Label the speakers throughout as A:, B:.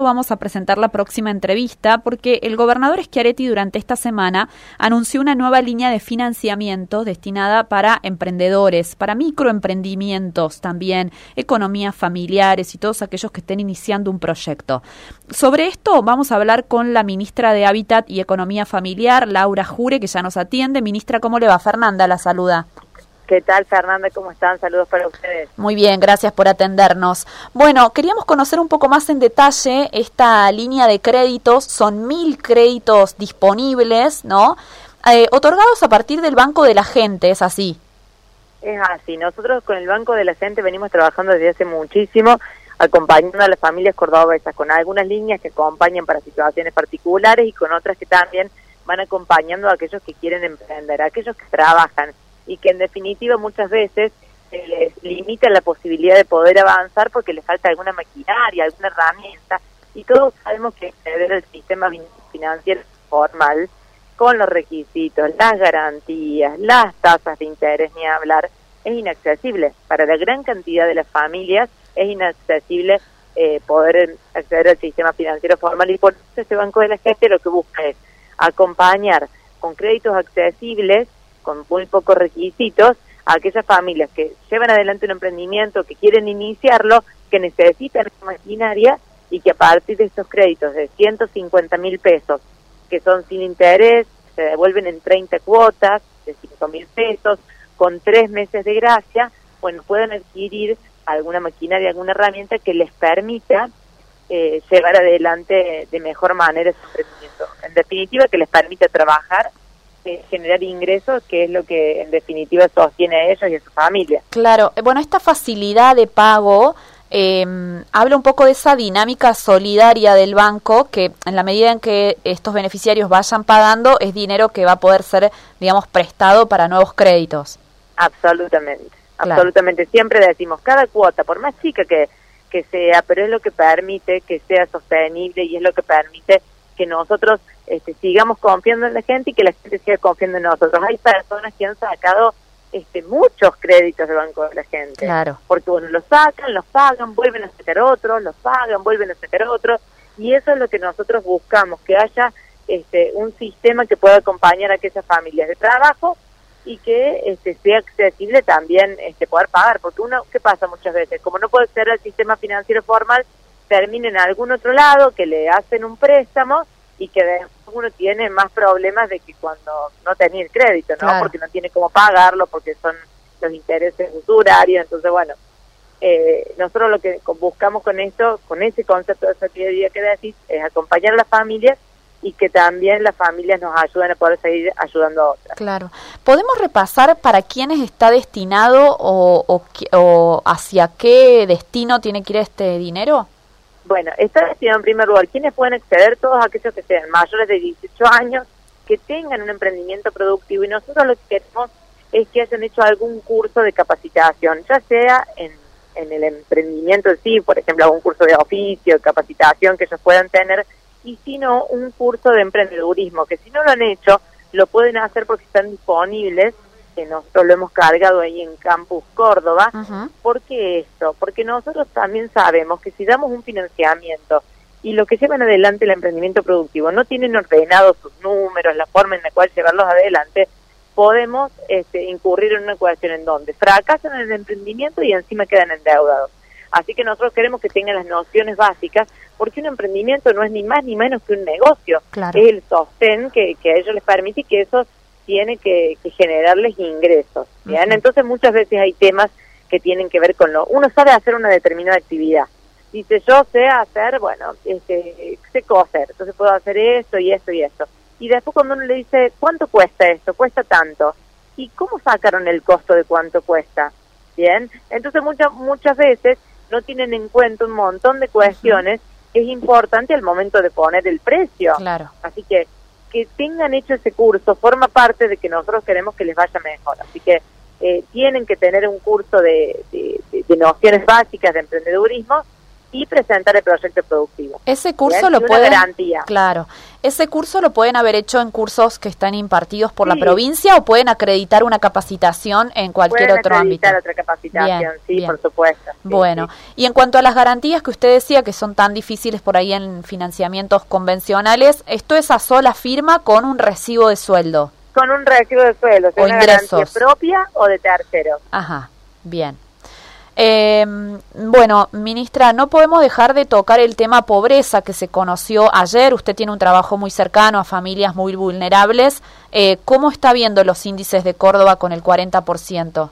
A: Vamos a presentar la próxima entrevista porque el gobernador Schiaretti durante esta semana anunció una nueva línea de financiamiento destinada para emprendedores, para microemprendimientos también, economías familiares y todos aquellos que estén iniciando un proyecto. Sobre esto vamos a hablar con la ministra de Hábitat y Economía Familiar, Laura Jure, que ya nos atiende. Ministra, ¿cómo le va? Fernanda la saluda.
B: ¿Qué tal, Fernanda? ¿Cómo están? Saludos para ustedes.
A: Muy bien, gracias por atendernos. Bueno, queríamos conocer un poco más en detalle esta línea de créditos. Son mil créditos disponibles, ¿no? Eh, otorgados a partir del Banco de la Gente, ¿es así?
B: Es así. Nosotros con el Banco de la Gente venimos trabajando desde hace muchísimo, acompañando a las familias cordobesas con algunas líneas que acompañan para situaciones particulares y con otras que también van acompañando a aquellos que quieren emprender, a aquellos que trabajan y que en definitiva muchas veces se les limita la posibilidad de poder avanzar porque les falta alguna maquinaria, alguna herramienta y todos sabemos que acceder al sistema financiero formal con los requisitos, las garantías, las tasas de interés, ni hablar, es inaccesible. Para la gran cantidad de las familias es inaccesible eh, poder acceder al sistema financiero formal y por eso este Banco de la Gente lo que busca es acompañar con créditos accesibles con muy pocos requisitos a aquellas familias que llevan adelante un emprendimiento, que quieren iniciarlo, que necesitan maquinaria y que a partir de estos créditos de 150 mil pesos, que son sin interés, se devuelven en 30 cuotas de 5 mil pesos, con tres meses de gracia, bueno, puedan adquirir alguna maquinaria, alguna herramienta que les permita eh, llevar adelante de mejor manera su emprendimiento. En definitiva, que les permita trabajar generar ingresos, que es lo que en definitiva sostiene a ellos y a su familia.
A: Claro, eh, bueno, esta facilidad de pago eh, habla un poco de esa dinámica solidaria del banco, que en la medida en que estos beneficiarios vayan pagando, es dinero que va a poder ser, digamos, prestado para nuevos créditos.
B: Absolutamente, absolutamente. Siempre decimos, cada cuota, por más chica que, que sea, pero es lo que permite que sea sostenible y es lo que permite que nosotros este, sigamos confiando en la gente y que la gente siga confiando en nosotros. Hay personas que han sacado este, muchos créditos del Banco de la Gente.
A: Claro.
B: Porque bueno, los sacan, los pagan, vuelven a sacar otros, los pagan, vuelven a sacar otros. Y eso es lo que nosotros buscamos, que haya este, un sistema que pueda acompañar a aquellas familias de trabajo y que este, sea accesible también este, poder pagar. Porque uno, ¿qué pasa muchas veces? Como no puede ser el sistema financiero formal, termina en algún otro lado, que le hacen un préstamo y que después uno tiene más problemas de que cuando no tenía el crédito, ¿no? Porque no tiene cómo pagarlo, porque son los intereses usurarios, entonces bueno, eh, nosotros lo que buscamos con esto, con ese concepto de solidaridad que decís, es acompañar a las familias y que también las familias nos ayuden a poder seguir ayudando a otras.
A: Claro. ¿Podemos repasar para quiénes está destinado o, o, o hacia qué destino tiene que ir este dinero?
B: Bueno, está destinado en primer lugar quienes pueden acceder, todos aquellos que sean mayores de 18 años, que tengan un emprendimiento productivo y nosotros lo que queremos es que hayan hecho algún curso de capacitación, ya sea en, en el emprendimiento en sí, por ejemplo, algún curso de oficio, de capacitación que ellos puedan tener, y si no, un curso de emprendedurismo, que si no lo han hecho, lo pueden hacer porque están disponibles que nosotros lo hemos cargado ahí en Campus Córdoba. ¿Por qué esto? Porque nosotros también sabemos que si damos un financiamiento y lo que llevan adelante el emprendimiento productivo no tienen ordenados sus números, la forma en la cual llevarlos adelante, podemos este, incurrir en una ecuación en donde fracasan en el emprendimiento y encima quedan endeudados. Así que nosotros queremos que tengan las nociones básicas, porque un emprendimiento no es ni más ni menos que un negocio, es el sostén que, que a ellos les permite que esos tiene que, generarles ingresos. ¿bien? Entonces muchas veces hay temas que tienen que ver con lo... Uno sabe hacer una determinada actividad. Dice, yo sé hacer, bueno, este, sé coser, entonces puedo hacer esto y esto y esto. Y después cuando uno le dice, ¿cuánto cuesta esto? Cuesta tanto. ¿Y cómo sacaron el costo de cuánto cuesta? Bien, entonces muchas muchas veces no tienen en cuenta un montón de cuestiones que es importante al momento de poner el precio.
A: Claro.
B: Así que que tengan hecho ese curso forma parte de que nosotros queremos que les vaya mejor. Así que eh, tienen que tener un curso de, nociones básicas de emprendedurismo y presentar el proyecto productivo.
A: Ese curso lo pueden, claro, ¿Ese curso lo pueden haber hecho en cursos que están impartidos por la provincia o pueden acreditar una capacitación en cualquier otro ámbito?
B: otra capacitación, sí, por supuesto.
A: bueno, y en cuanto a las garantías que usted decía que son tan difíciles por ahí en financiamientos convencionales, ¿esto es a sola firma con un recibo de sueldo?
B: Con un recibo de sueldo, o una garantía propia o de tercero.
A: Ajá, bien. Eh, bueno, ministra, no podemos dejar de tocar el tema pobreza que se conoció ayer. Usted tiene un trabajo muy cercano a familias muy vulnerables. Eh, ¿Cómo está viendo los índices de Córdoba con el 40%?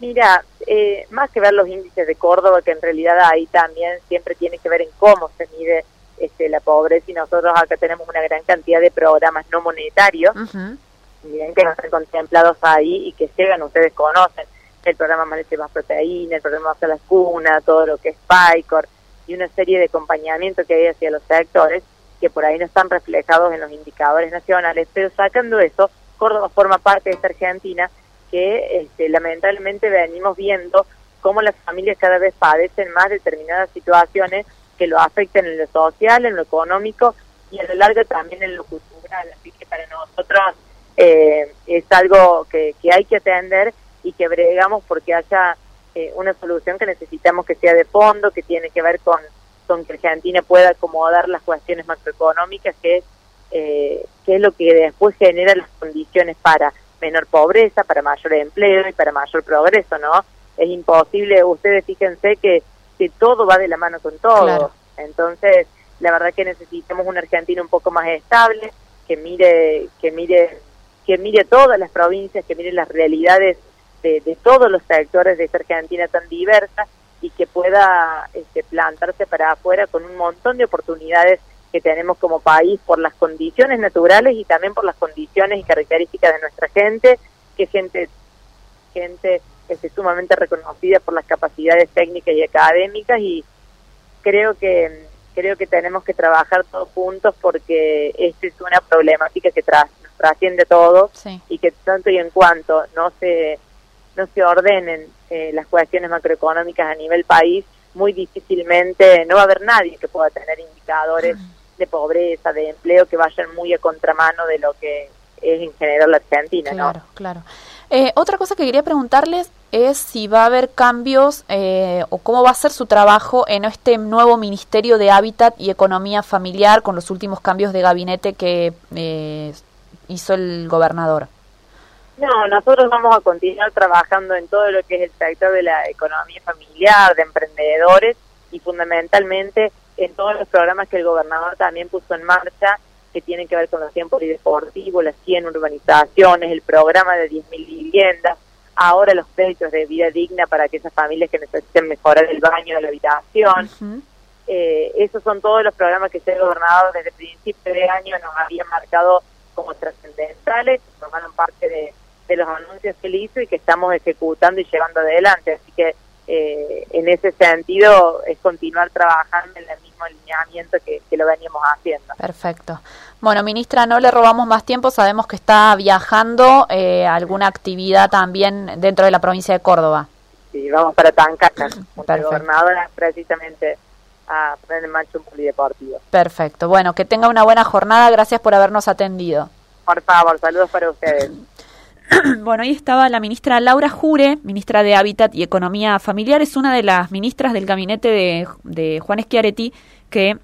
B: Mira, eh, más que ver los índices de Córdoba, que en realidad ahí también siempre tiene que ver en cómo se mide este, la pobreza y nosotros acá tenemos una gran cantidad de programas no monetarios, que no están contemplados ahí y que llegan, ustedes conocen el programa Más Más Proteína, el programa Más a las Cunas, todo lo que es PICOR y una serie de acompañamiento que hay hacia los sectores que por ahí no están reflejados en los indicadores nacionales, pero sacando eso, Córdoba forma parte de esta Argentina que este, lamentablemente venimos viendo cómo las familias cada vez padecen más determinadas situaciones que lo afectan en lo social, en lo económico y a lo largo también en lo cultural. Así que para nosotros eh, es algo que, que hay que atender y que bregamos porque haya eh, una solución que necesitamos que sea de fondo, que tiene que ver con, con que Argentina pueda acomodar las cuestiones macroeconómicas, que es, eh, que es lo que después genera las condiciones para menor pobreza, para mayor empleo y para mayor progreso, ¿no? Es imposible, ustedes fíjense que, que todo va de la mano con todo. Entonces, la verdad que necesitamos una Argentina un poco más estable, que mire, que mire, que mire todas las provincias, que mire las realidades de, todos los sectores de esta Argentina tan diversa y que pueda este, plantarse para afuera con un montón de oportunidades que tenemos como país por las condiciones naturales y también por las condiciones y características de nuestra gente, que gente gente este, sumamente reconocida por las capacidades técnicas y académicas y creo que creo que tenemos que trabajar todos juntos porque esta es una problemática que trasciende todo y que tanto y en cuanto no se no se ordenen eh, las cuestiones macroeconómicas a nivel país, muy difícilmente no va a haber nadie que pueda tener indicadores de pobreza, de empleo que vayan muy a contramano de lo que es en general la Argentina.
A: Claro, claro. Eh, otra cosa que quería preguntarles es si va a haber cambios eh, o cómo va a ser su trabajo en este nuevo Ministerio de Hábitat y Economía Familiar con los últimos cambios de gabinete que hizo el gobernador.
B: No, nosotros vamos a continuar trabajando en todo lo que es el sector de la economía familiar, de emprendedores y fundamentalmente en todos los programas que el gobernador también puso en marcha que tienen que ver con los tiempos deportivos, las 100 urbanizaciones, el programa de 10.000 viviendas, ahora los créditos de vida digna para aquellas familias que necesiten mejorar el baño de la habitación. eh, esos son todos los programas que el gobernador desde el principio de año nos había marcado como trascendentales, formaron parte de de los anuncios que él hizo y que estamos ejecutando y llevando adelante. Así que eh, en ese sentido es continuar trabajando en el mismo alineamiento que, lo veníamos haciendo.
A: Perfecto. Bueno, ministra, no le robamos más tiempo. Sabemos que está viajando eh, alguna actividad también dentro de la provincia de Córdoba.
B: Sí, vamos para Tancaca, con el gobernador precisamente a poner en marcha un polideportivo.
A: Perfecto. Bueno, que tenga una buena jornada. Gracias por habernos atendido.
B: Por favor, saludos para ustedes.
A: bueno, ahí estaba la ministra Laura Jure, ministra de Hábitat y Economía Familiar, es una de las ministras del gabinete de, de Juan Schiaretti que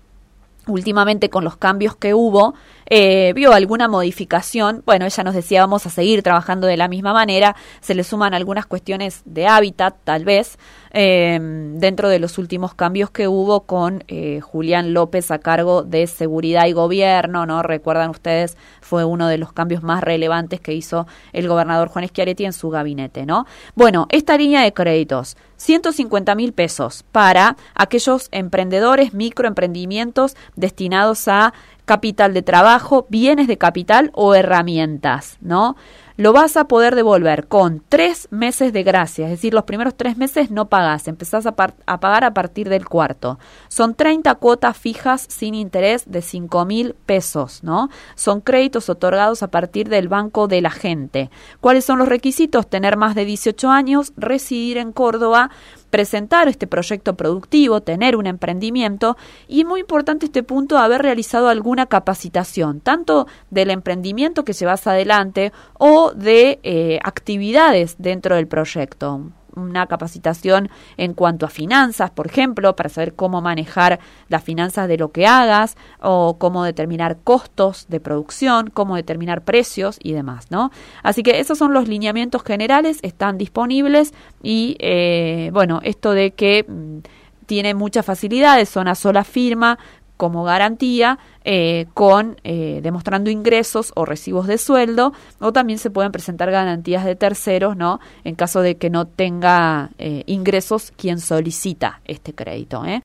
A: últimamente con los cambios que hubo, eh, vio alguna modificación. Bueno, ella nos decía, vamos a seguir trabajando de la misma manera. Se le suman algunas cuestiones de hábitat, tal vez, eh, dentro de los últimos cambios que hubo con eh, Julián López a cargo de Seguridad y Gobierno, ¿no? Recuerdan ustedes, fue uno de los cambios más relevantes que hizo el gobernador Juan Schiaretti en su gabinete, ¿no? Bueno, esta línea de créditos, 150 mil pesos para aquellos emprendedores, microemprendimientos destinados a capital de trabajo, bienes de capital o herramientas, ¿no? Lo vas a poder devolver con tres meses de gracia, es decir, los primeros tres meses no pagas, empezás a, pagar a partir del cuarto. Son 30 cuotas fijas sin interés de 5 mil pesos, ¿no? Son créditos otorgados a partir del banco de la gente. ¿Cuáles son los requisitos? Tener más de 18 años, residir en Córdoba presentar este proyecto productivo, tener un emprendimiento y muy importante este punto, haber realizado alguna capacitación, tanto del emprendimiento que llevas adelante o de eh, actividades dentro del proyecto una capacitación en cuanto a finanzas, por ejemplo, para saber cómo manejar las finanzas de lo que hagas o cómo determinar costos de producción, cómo determinar precios y demás, ¿no? Así que esos son los lineamientos generales, están disponibles y, eh, bueno, esto de que mm, tiene muchas facilidades, son a sola firma, como garantía eh, con eh, demostrando ingresos o recibos de sueldo o también se pueden presentar garantías de terceros no en caso de que no tenga eh, ingresos quien solicita este crédito ¿eh?